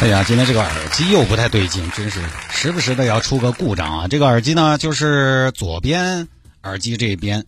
哎呀，今天这个耳机又不太对劲，真是时不时的要出个故障啊！这个耳机呢，就是左边耳机这边，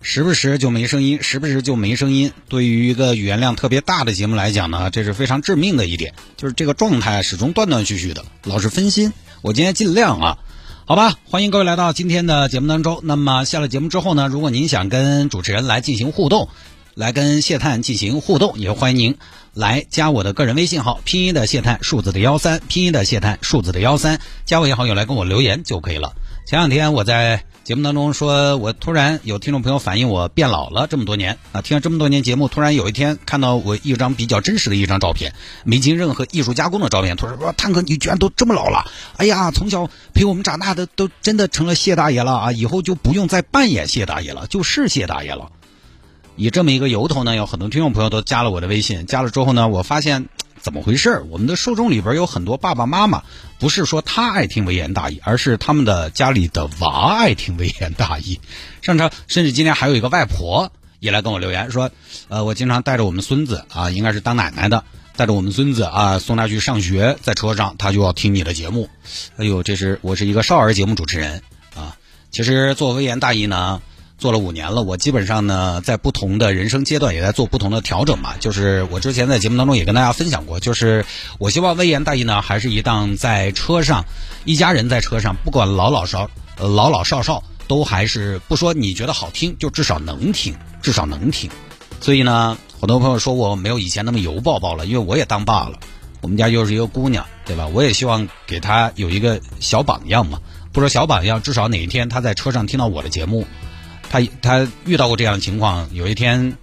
时不时就没声音，时不时就没声音。对于一个语言量特别大的节目来讲呢，这是非常致命的一点，就是这个状态始终断断续续的，老是分心。我今天尽量啊，好吧，欢迎各位来到今天的节目当中。那么下了节目之后呢，如果您想跟主持人来进行互动，来跟谢探进行互动，也欢迎您。来加我的个人微信号，拼音的谢探，数字的幺三，拼音的谢探，数字的幺三，加为好友来跟我留言就可以了。前两天我在节目当中说，我突然有听众朋友反映我变老了这么多年啊，听了这么多年节目，突然有一天看到我一张比较真实的一张照片，没经任何艺术加工的照片，突然说探哥你居然都这么老了，哎呀，从小陪我们长大的都真的成了谢大爷了啊，以后就不用再扮演谢大爷了，就是谢大爷了。以这么一个由头呢，有很多听众朋友都加了我的微信。加了之后呢，我发现怎么回事？我们的受众里边有很多爸爸妈妈，不是说他爱听微言大义，而是他们的家里的娃爱听微言大义。上车，甚至今天还有一个外婆也来跟我留言说，呃，我经常带着我们孙子啊，应该是当奶奶的，带着我们孙子啊送他去上学，在车上他就要听你的节目。哎呦，这是我是一个少儿节目主持人啊。其实做微言大义呢。做了五年了，我基本上呢，在不同的人生阶段也在做不同的调整嘛。就是我之前在节目当中也跟大家分享过，就是我希望微言大义呢，还是一档在车上，一家人在车上，不管老老少老老少少，都还是不说你觉得好听，就至少能听，至少能听。所以呢，很多朋友说我没有以前那么油爆爆了，因为我也当爸了，我们家又是一个姑娘，对吧？我也希望给她有一个小榜样嘛，不说小榜样，至少哪一天她在车上听到我的节目。他他遇到过这样的情况，有一天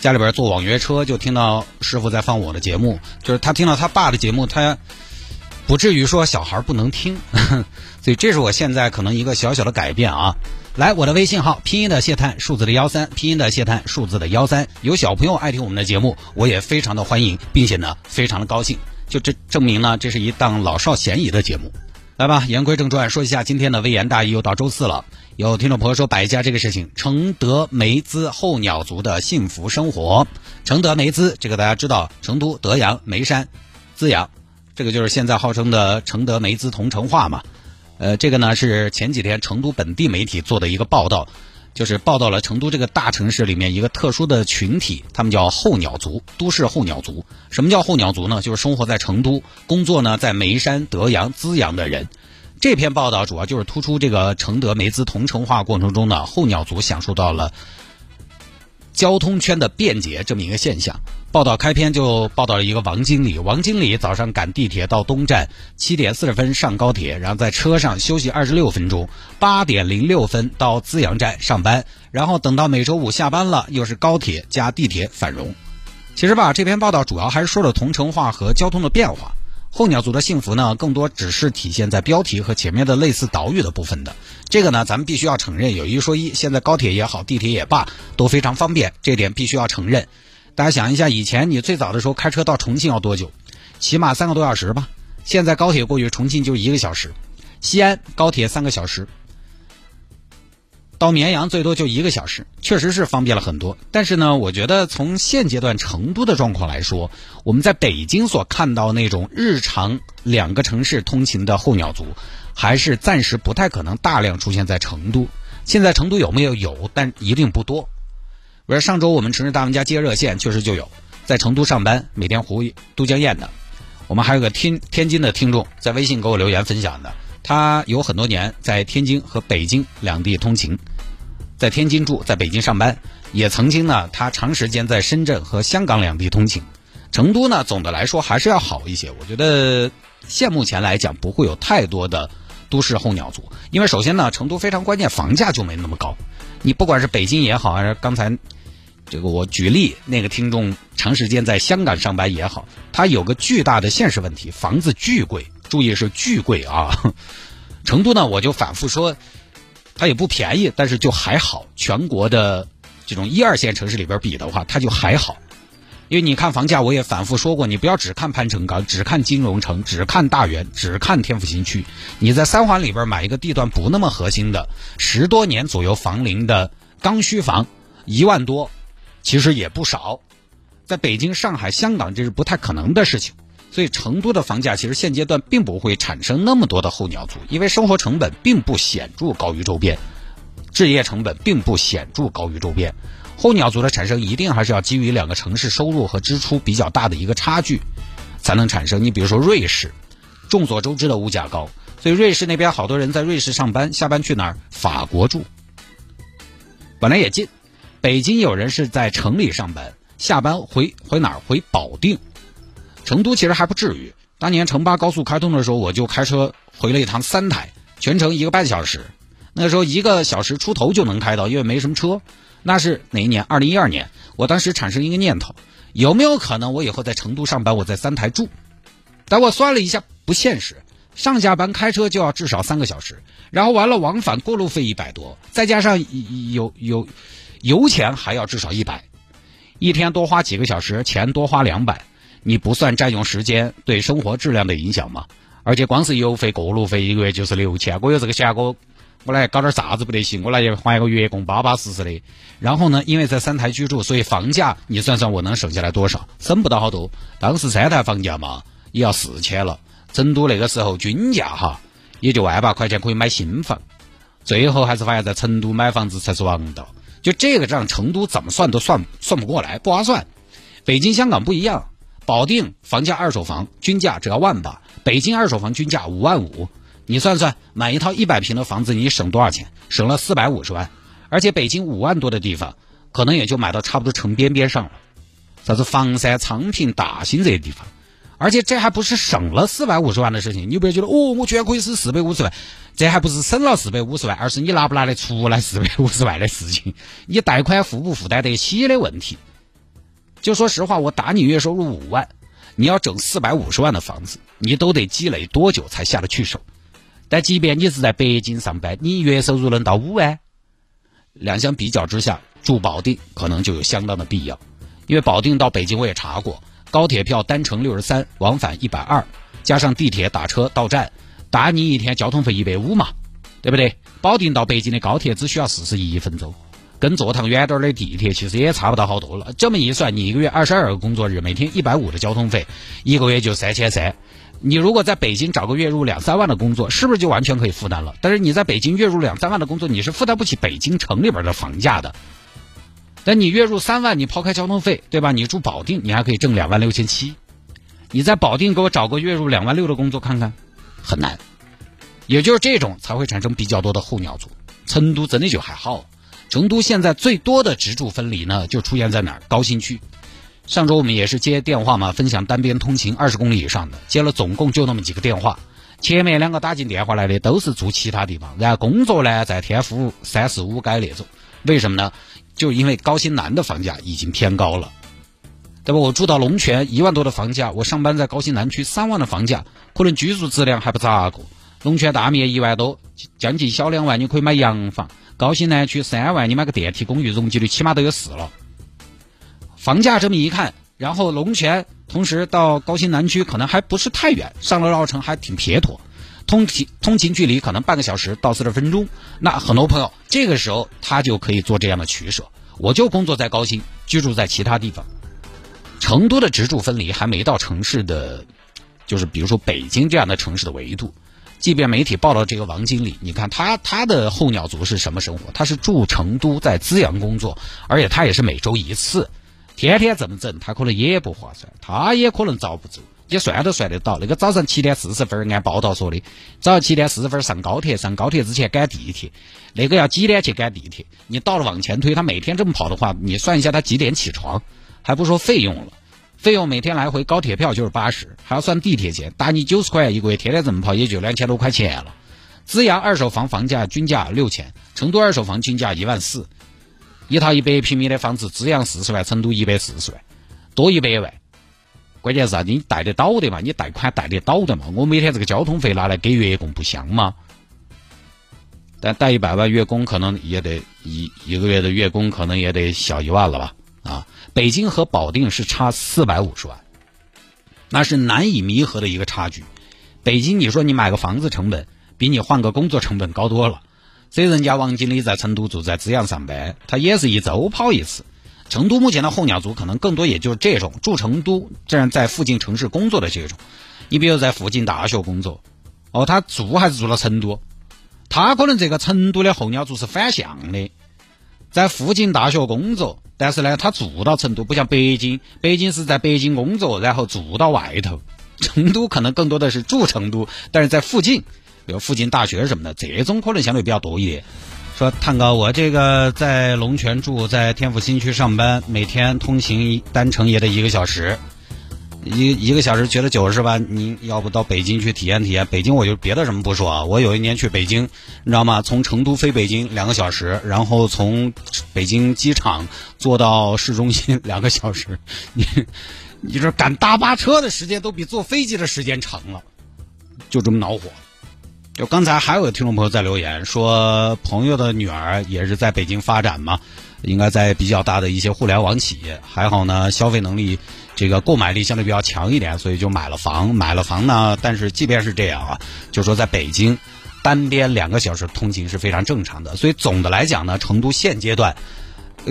家里边坐网约车，就听到师傅在放我的节目，就是他听到他爸的节目，他不至于说小孩不能听，所以这是我现在可能一个小小的改变啊。来，我的微信号拼音的谢探，数字的幺三，拼音的谢探，数字的幺三，有小朋友爱听我们的节目，我也非常的欢迎，并且呢非常的高兴，就这证明呢这是一档老少咸宜的节目。来吧，言归正传，说一下今天的微言大义，又到周四了。有听众朋友说百家这个事情，承德梅兹候鸟族的幸福生活。承德梅兹，这个大家知道，成都、德阳、眉山、资阳，这个就是现在号称的承德梅兹同城化嘛。呃，这个呢是前几天成都本地媒体做的一个报道。就是报道了成都这个大城市里面一个特殊的群体，他们叫候鸟族，都市候鸟族。什么叫候鸟族呢？就是生活在成都，工作呢在眉山、德阳、资阳的人。这篇报道主要就是突出这个承德梅资同城化过程中呢，候鸟族享受到了。交通圈的便捷这么一个现象，报道开篇就报道了一个王经理。王经理早上赶地铁到东站，七点四十分上高铁，然后在车上休息二十六分钟，八点零六分到资阳站上班，然后等到每周五下班了，又是高铁加地铁返蓉。其实吧，这篇报道主要还是说了同城化和交通的变化。候鸟族的幸福呢，更多只是体现在标题和前面的类似岛屿的部分的。这个呢，咱们必须要承认，有一说一，现在高铁也好，地铁也罢，都非常方便，这点必须要承认。大家想一下，以前你最早的时候开车到重庆要多久？起码三个多小时吧。现在高铁过去重庆就一个小时，西安高铁三个小时。到绵阳最多就一个小时，确实是方便了很多。但是呢，我觉得从现阶段成都的状况来说，我们在北京所看到那种日常两个城市通勤的候鸟族，还是暂时不太可能大量出现在成都。现在成都有没有？有，但一定不多。比如上周我们城市大玩家接热线确实就有在成都上班，每天回都江堰的。我们还有个天天津的听众在微信给我留言分享的。他有很多年在天津和北京两地通勤，在天津住，在北京上班，也曾经呢，他长时间在深圳和香港两地通勤。成都呢，总的来说还是要好一些。我觉得现目前来讲，不会有太多的都市候鸟族，因为首先呢，成都非常关键，房价就没那么高。你不管是北京也好，还是刚才这个我举例那个听众长时间在香港上班也好，他有个巨大的现实问题，房子巨贵。注意是巨贵啊！成都呢，我就反复说，它也不便宜，但是就还好。全国的这种一二线城市里边比的话，它就还好。因为你看房价，我也反复说过，你不要只看潘城港，只看金融城，只看大园，只看天府新区。你在三环里边买一个地段不那么核心的十多年左右房龄的刚需房，一万多，其实也不少。在北京、上海、香港，这是不太可能的事情。所以成都的房价其实现阶段并不会产生那么多的候鸟族，因为生活成本并不显著高于周边，置业成本并不显著高于周边。候鸟族的产生一定还是要基于两个城市收入和支出比较大的一个差距，才能产生。你比如说瑞士，众所周知的物价高，所以瑞士那边好多人在瑞士上班，下班去哪儿？法国住，本来也近。北京有人是在城里上班，下班回回哪儿？回保定。成都其实还不至于。当年成巴高速开通的时候，我就开车回了一趟三台，全程一个半小时。那时候一个小时出头就能开到，因为没什么车。那是哪一年？二零一二年。我当时产生一个念头，有没有可能我以后在成都上班，我在三台住？但我算了一下，不现实。上下班开车就要至少三个小时，然后完了往返过路费一百多，再加上有有油钱还要至少一百，一天多花几个小时，钱多花两百。你不算占用时间对生活质量的影响嘛？而且光是油费、过路费一个月就是六千，我有这个钱，我我来搞点啥子不得行？我来还一个月供，巴巴适适的。然后呢，因为在三台居住，所以房价你算算我能省下来多少？省不到好多。当时三台房价嘛，也要四千了。成都那个时候均价哈，也就万把块钱可以买新房。最后还是发现，在成都买房子才是王道。就这个账，成都怎么算都算算不过来，不划算。北京、香港不一样。保定房价二手房均价只要万八，北京二手房均价五万五，你算算买一套一百平的房子你省多少钱？省了四百五十万，而且北京五万多的地方，可能也就买到差不多城边边上了，啥子房山、昌平、大兴这些地方，而且这还不是省了四百五十万的事情，你不要觉得哦，我居然可以省四百五十万，这还不是省了四百五十万，而是你拿不拿得出来四百五十万的事情，你贷款负不负担得起的问题。就说实话，我打你月收入五万，你要整四百五十万的房子，你都得积累多久才下得去手？但即便你是在北京上班，你月收入能到五万？两相比较之下，住保定可能就有相当的必要，因为保定到北京我也查过，高铁票单程六十三，往返一百二，加上地铁打车到站，打你一天交通费一百五嘛，对不对？保定到北京的高铁只需要四十一分钟。跟坐趟远点的地铁其实也差不到好多了。这么一算，你一个月二十二个工作日，每天一百五的交通费，一个月就三千三。你如果在北京找个月入两三万的工作，是不是就完全可以负担了？但是你在北京月入两三万的工作，你是负担不起北京城里边的房价的。但你月入三万，你抛开交通费，对吧？你住保定，你还可以挣两万六千七。你在保定给我找个月入两万六的工作看看，很难。也就是这种才会产生比较多的候鸟族。成都真的就还好。成都现在最多的直住分离呢，就出现在哪儿？高新区。上周我们也是接电话嘛，分享单边通勤二十公里以上的，接了总共就那么几个电话。前面两个打进电话来的都是住其他地方，然后工作呢在天府三四五街那种。为什么呢？就因为高新南的房价已经偏高了，对吧？我住到龙泉一万多的房价，我上班在高新南区三万的房价，可能居住质量还不咋个。龙泉大面一万多，将近小两万，你可以买洋房。高新南区三万，你买个电梯公寓，容积率起码都有四了。房价这么一看，然后龙泉同时到高新南区可能还不是太远，上了绕城还挺撇脱，通勤通勤距离可能半个小时到四十分钟。那很多朋友这个时候他就可以做这样的取舍，我就工作在高新，居住在其他地方。成都的直住分离还没到城市的，就是比如说北京这样的城市的维度。即便媒体报道这个王经理，你看他他的候鸟族是什么生活？他是住成都，在资阳工作，而且他也是每周一次，天天这么整，他可能也不划算，他也可能遭不住，也算都算得到。那个早上七点四十分，按报道说的，早上七点四十分上高铁，上高铁之前赶地铁，那个要几点去赶地铁？你到了往前推，他每天这么跑的话，你算一下他几点起床，还不说费用了。费用每天来回高铁票就是八十，还要算地铁钱，打你九十块一个月，天天这么跑也就两千多块钱了。资阳二手房房价均价六千，成都二手房均价一万四，一套一百平米的房子，资阳四十万，成都一百四十万，多一百万。关键是啊，你贷得到的嘛？你贷款贷得到的嘛？我每天这个交通费拿来给月供不香吗？但贷一百万月供可能也得一一个月的月供可能也得小一万了吧？啊，北京和保定是差四百五十万，那是难以弥合的一个差距。北京，你说你买个房子成本比你换个工作成本高多了。所以人家王经理在成都住在资阳上班，他也是一周跑一次。成都目前的候鸟族可能更多也就是这种住成都，这样在附近城市工作的这种。你比如在附近大学工作，哦，他住还是住了成都，他可能这个成都的候鸟族是反向的，在附近大学工作，但是呢，他住到成都，不像北京，北京是在北京工作，然后住到外头。成都可能更多的是住成都，但是在附近，比如附近大学什么的，这种可能相对比较多一点。说探哥，我这个在龙泉住，在天府新区上班，每天通勤单程也得一个小时，一一个小时觉得久是吧？您要不到北京去体验体验？北京我就别的什么不说啊，我有一年去北京，你知道吗？从成都飞北京两个小时，然后从北京机场坐到市中心两个小时，你你这赶大巴车的时间都比坐飞机的时间长了，就这么恼火。就刚才还有个听众朋友在留言说，朋友的女儿也是在北京发展嘛，应该在比较大的一些互联网企业，还好呢，消费能力这个购买力相对比较强一点，所以就买了房。买了房呢，但是即便是这样啊，就说在北京单边两个小时通勤是非常正常的。所以总的来讲呢，成都现阶段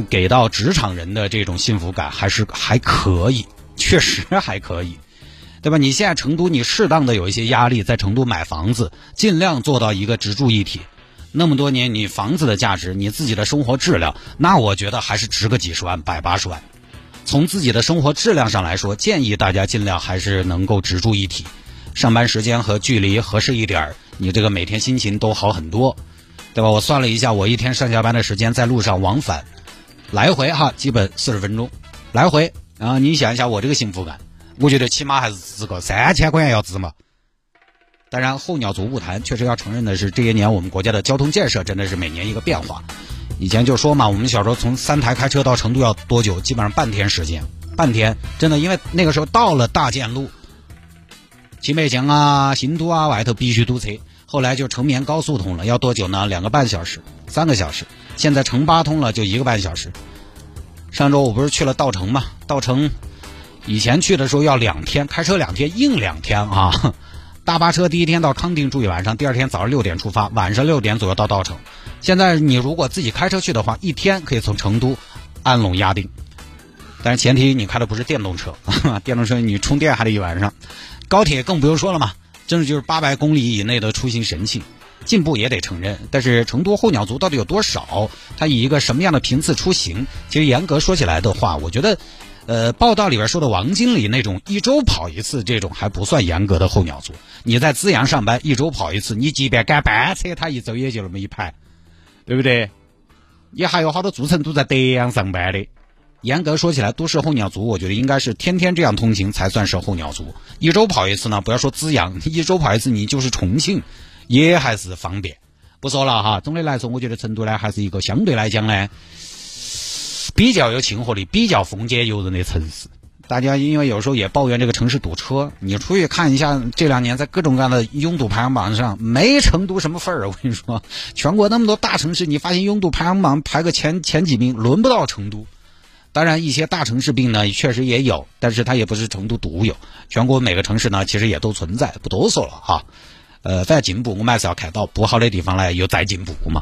给到职场人的这种幸福感还是还可以，确实还可以。对吧？你现在成都，你适当的有一些压力，在成都买房子，尽量做到一个直住一体。那么多年，你房子的价值，你自己的生活质量，那我觉得还是值个几十万、百八十万。从自己的生活质量上来说，建议大家尽量还是能够直住一体，上班时间和距离合适一点儿，你这个每天心情都好很多，对吧？我算了一下，我一天上下班的时间在路上往返，来回哈，基本四十分钟，来回。然后你想一下，我这个幸福感。我觉得起码还是值个三千块钱要值嘛。当然，候鸟族不谈，确实要承认的是，这些年我们国家的交通建设真的是每年一个变化。以前就说嘛，我们小时候从三台开车到成都要多久？基本上半天时间，半天真的，因为那个时候到了大建路、青梅江啊、新都啊外头必须堵车。后来就成绵高速通了，要多久呢？两个半小时、三个小时。现在成八通了，就一个半小时。上周我不是去了稻城嘛？稻城。以前去的时候要两天，开车两天，硬两天啊！大巴车第一天到康定住一晚上，第二天早上六点出发，晚上六点左右到稻城。现在你如果自己开车去的话，一天可以从成都安拢压定，但是前提你开的不是电动车，电动车你充电还得一晚上。高铁更不用说了嘛，真的就是八百公里以内的出行神器，进步也得承认。但是成都候鸟族到底有多少？它以一个什么样的频次出行？其实严格说起来的话，我觉得。呃，报道里边说的王经理那种一周跑一次，这种还不算严格的候鸟族。你在资阳上班，一周跑一次，你即便赶班车，他一周也就那么一排，对不对？也还有好多住成都在德阳上班的。严格说起来，都市候鸟族，我觉得应该是天天这样通行才算是候鸟族。一周跑一次呢，不要说资阳，一周跑一次，你就是重庆，也还是方便。不说了哈，总的来说，我觉得成都呢，还是一个相对来讲呢。比较有亲和力、比较风俭由人的城市，大家因为有时候也抱怨这个城市堵车，你出去看一下，这两年在各种各样的拥堵排行榜上，没成都什么份儿。我跟你说，全国那么多大城市，你发现拥堵排行榜排个前前几名，轮不到成都。当然，一些大城市病呢，确实也有，但是它也不是成都独有，全国每个城市呢，其实也都存在，不多说了哈。呃，在进步我们还是要看到，不好的地方呢，又再进步嘛。